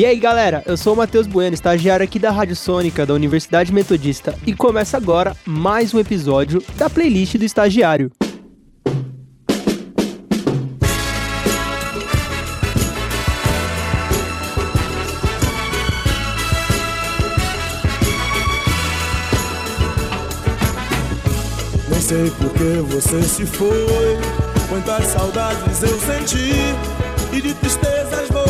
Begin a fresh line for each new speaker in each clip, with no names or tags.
E aí, galera, eu sou o Matheus Bueno, estagiário aqui da Rádio Sônica da Universidade Metodista e começa agora mais um episódio da playlist do estagiário.
Sei por que você se foi, quantas saudades eu senti e de tristezas vou.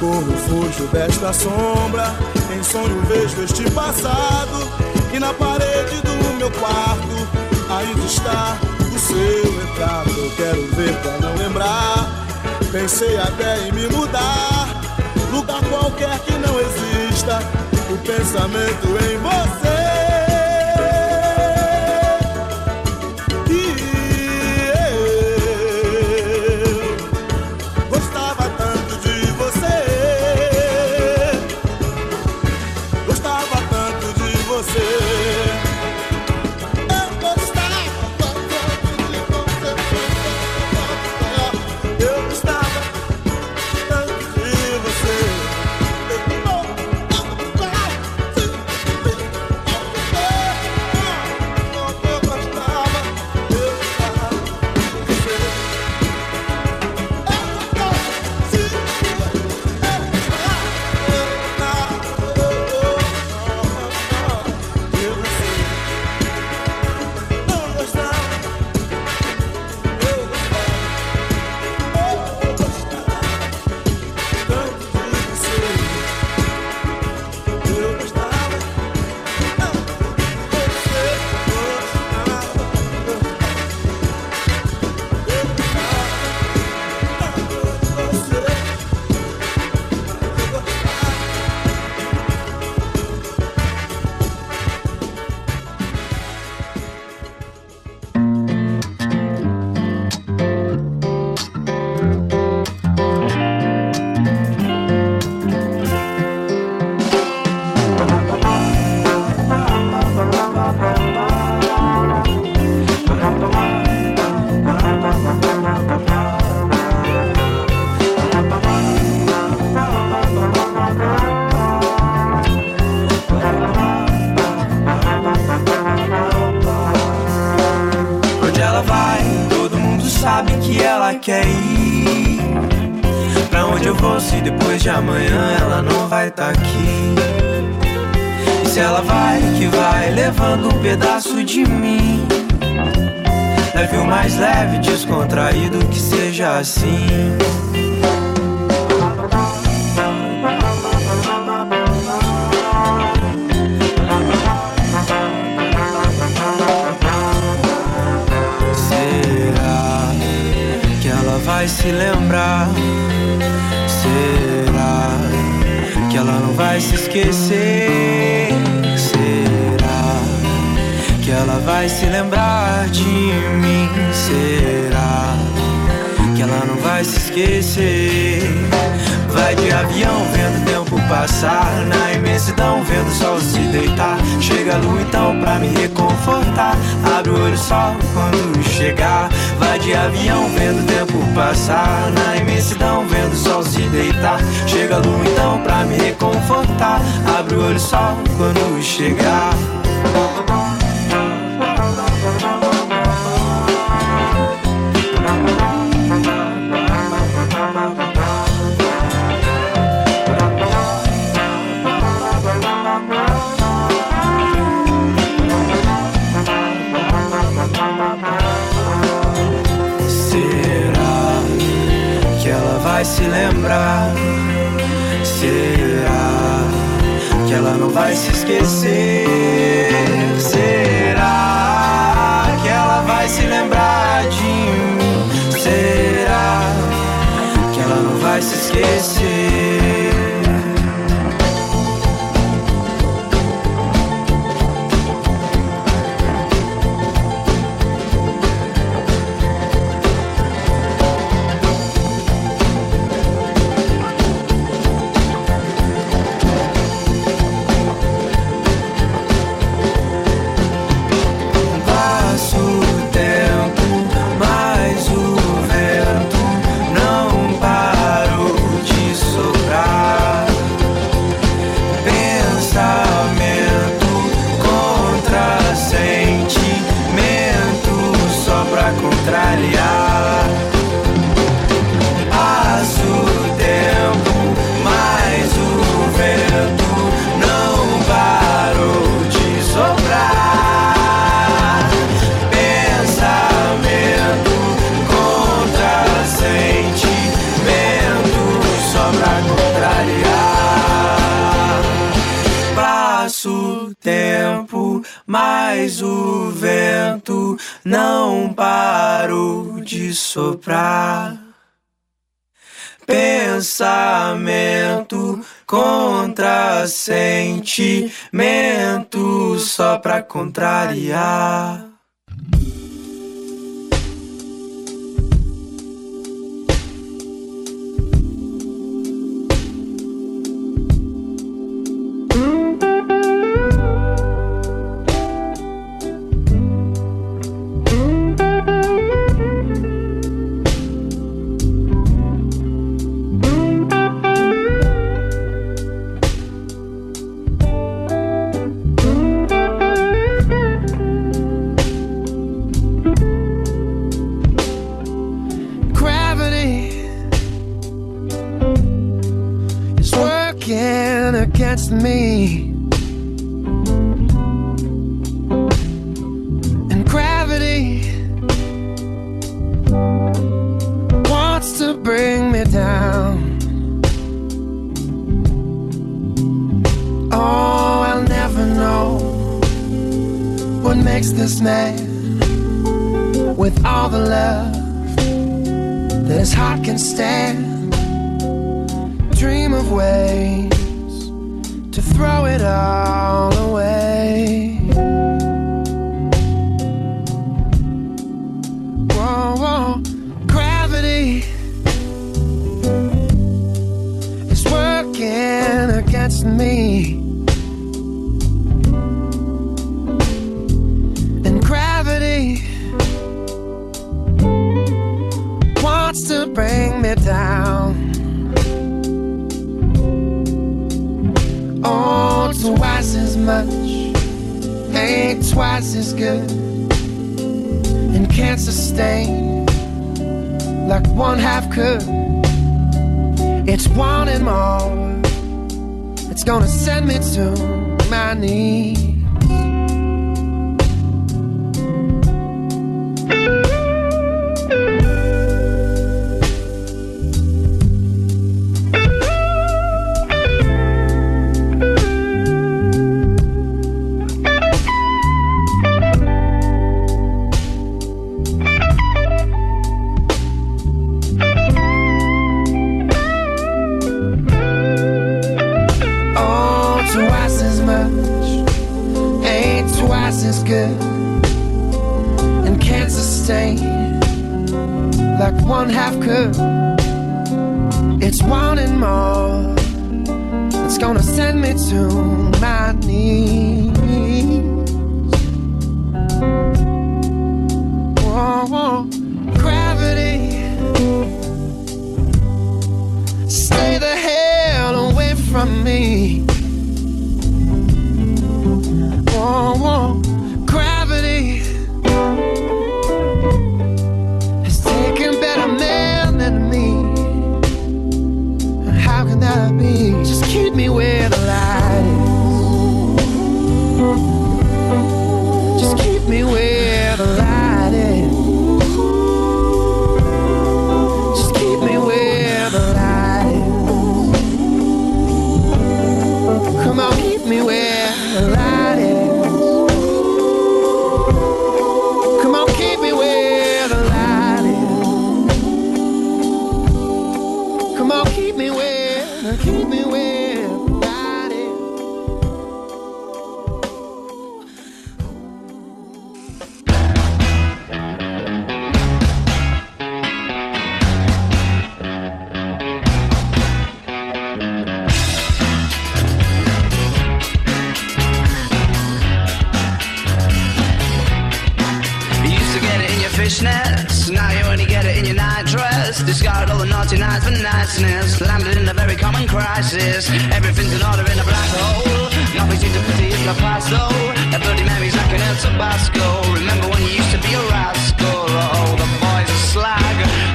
Corro, fujo desta sombra. Em sonho vejo este passado. E na parede do meu quarto ainda está o seu retrato. Eu quero ver pra não lembrar. Pensei até em me mudar. Lugar qualquer que não exista. O pensamento em você.
Sabe que ela quer ir. Pra onde eu vou se depois de amanhã ela não vai tá aqui? E se ela vai, que vai levando um pedaço de mim. Leve o mais leve, descontraído que seja assim.
Se lembrar? Será que ela não vai se esquecer? Será que ela vai se lembrar de mim? Será que ela não vai se esquecer? Vai de avião vendo o tempo passar Na imensidão vendo o sol se deitar Chega a lua então pra me reconfortar. Abre o olho só quando chegar. Vai de avião vendo o tempo passar. Na imensidão vendo o sol se deitar. Chega a lua então pra me reconfortar. Abre o olho só quando chegar se lembrar? Será que ela não vai se esquecer? Será que ela vai se lembrar de mim? Será que ela não vai se esquecer? Mas o vento não parou de soprar. Pensamento contra sentimento só pra contrariar.
against me. And gravity wants to bring me down. Oh, I'll never know what makes this man with all the love that his heart can stand dream of ways to throw it all away. twice as good and can't sustain like one half could. It's one and more, it's gonna send me to my knees. is good and can't sustain like one half could. It's wanting more. It's gonna send me
to my knees. Whoa, whoa. Gravity, stay the hell away from me.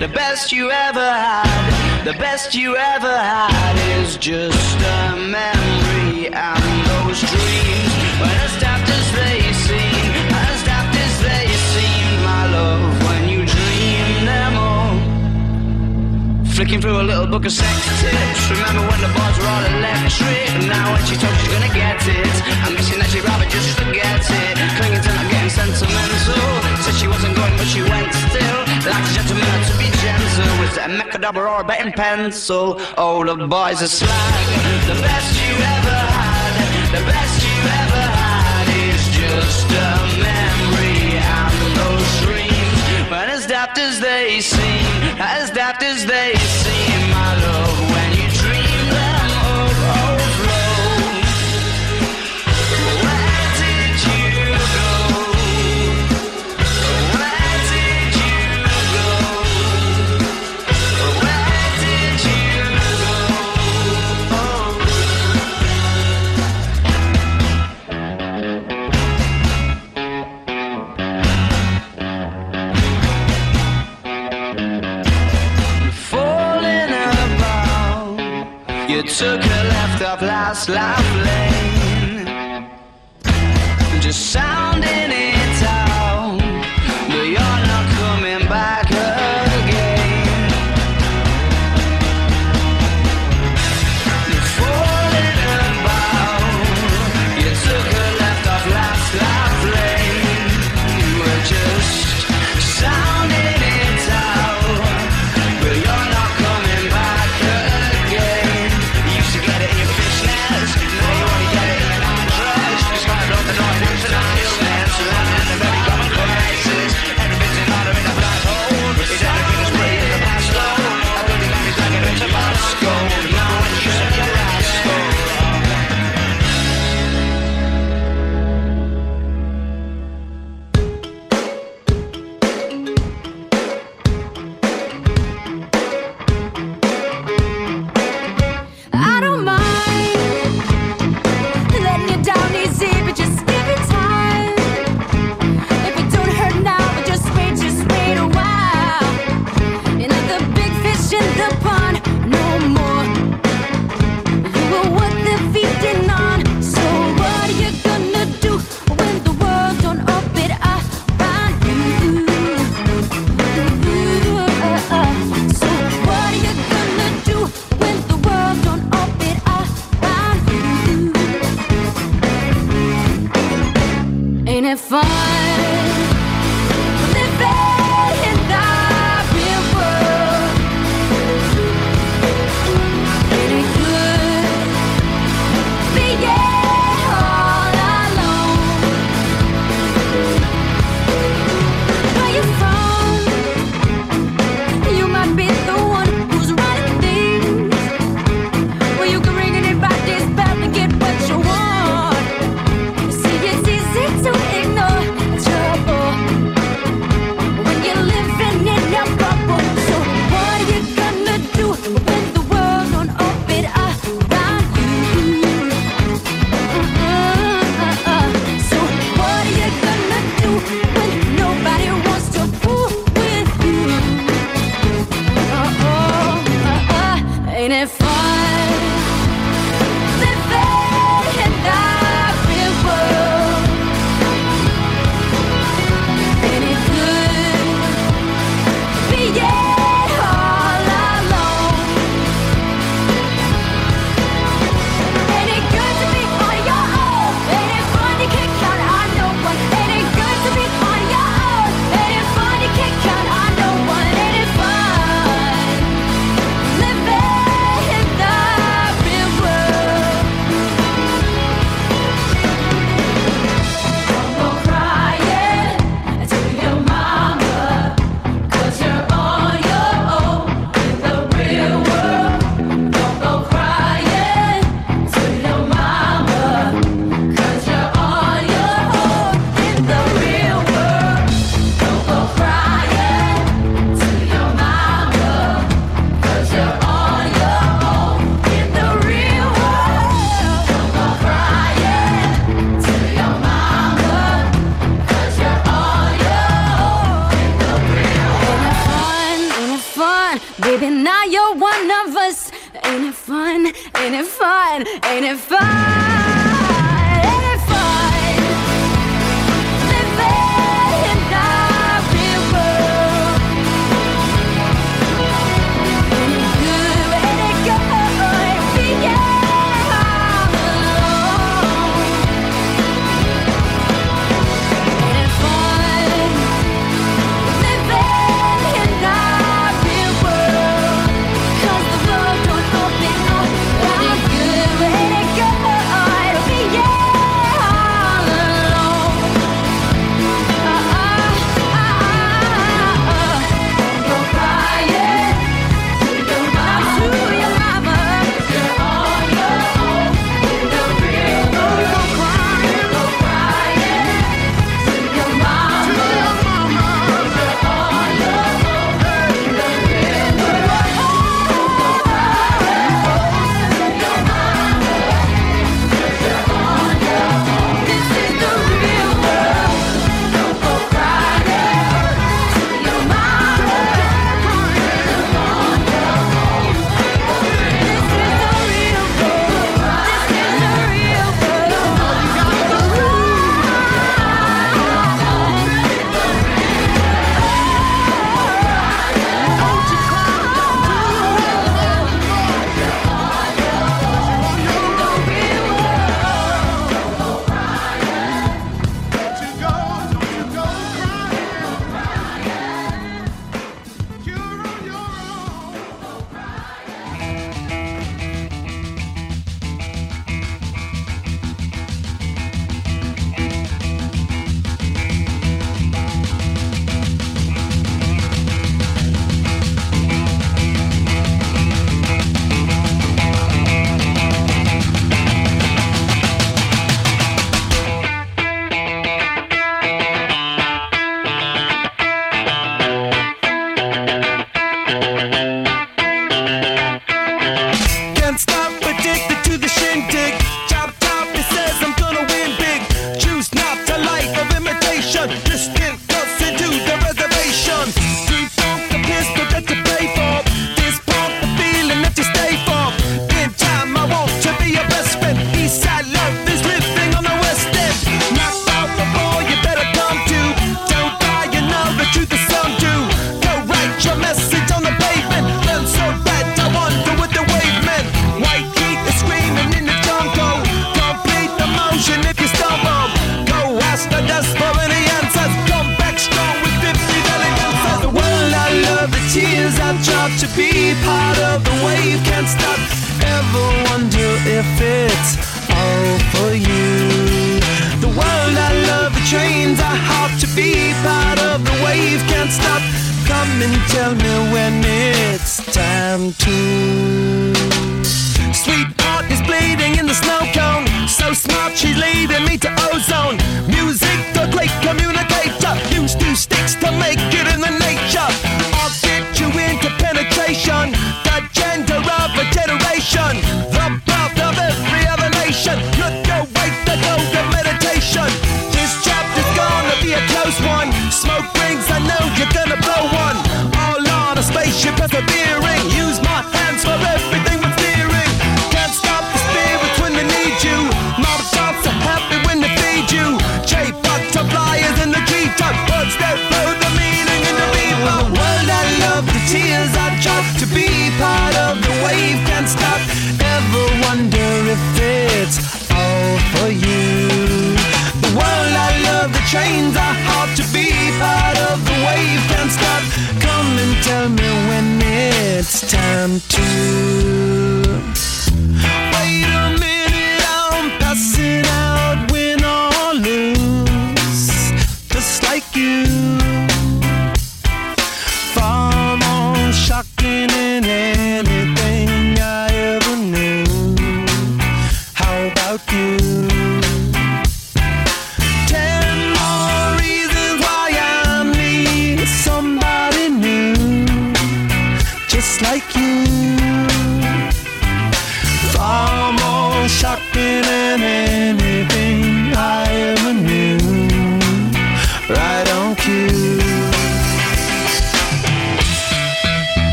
The best you ever had, the best you ever had is just a memory and those dreams. when as apt as they. Flicking through a little book of sex tips. Remember when the bars were all electric? Now when she told she's gonna get it, I'm guessing that she'd rather just forget it. Clinging till I'm getting sentimental. Said she wasn't going, but she went still. Like a gentleman to be gentle. Was that a macadabra or a betting pencil? Oh, the boys are slag. The best you ever had. The best you ever had is just a memory and those dreams. When as daft as they seem.
fun.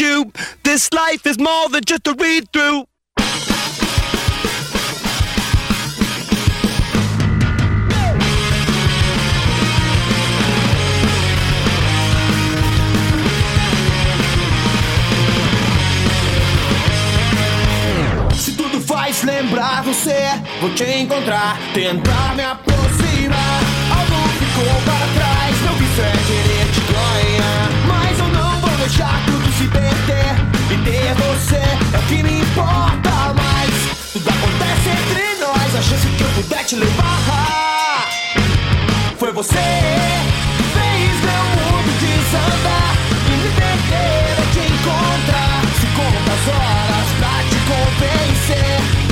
you. This
life is more than just a read through.
faz lembrar você. Vou te encontrar, tentar me aproximar. Algo ficou para trás, não quiser é querer te ganhar. Mas eu não vou deixar é você é o que me importa mais. Tudo acontece entre nós, a chance que eu puder te levar. Foi você que fez meu mundo desandar e me perder é te encontrar. Se conta as horas pra te convencer.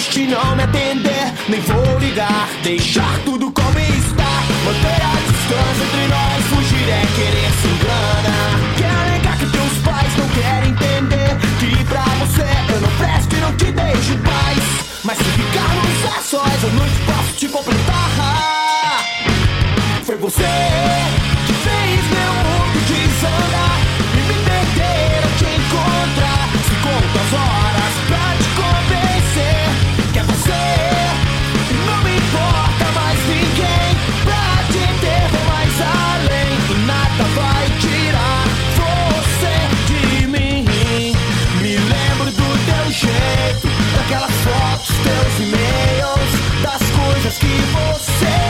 triste não me atender, nem vou ligar. Deixar tudo como está, manter a distância entre nós. Fugir é querer se enganar. Quer negar que teus pais não querem entender que pra você eu não presto e não te deixo em paz. Mas se ficarmos a sós, eu não te posso te completar. Foi você. seus e-mails das coisas que você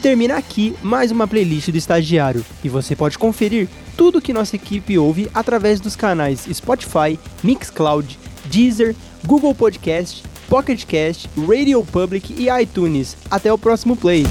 termina aqui mais uma playlist do estagiário e você pode conferir tudo que nossa equipe ouve através dos canais Spotify, Mixcloud, Deezer, Google Podcast, Pocketcast, Radio Public e iTunes. Até o próximo play.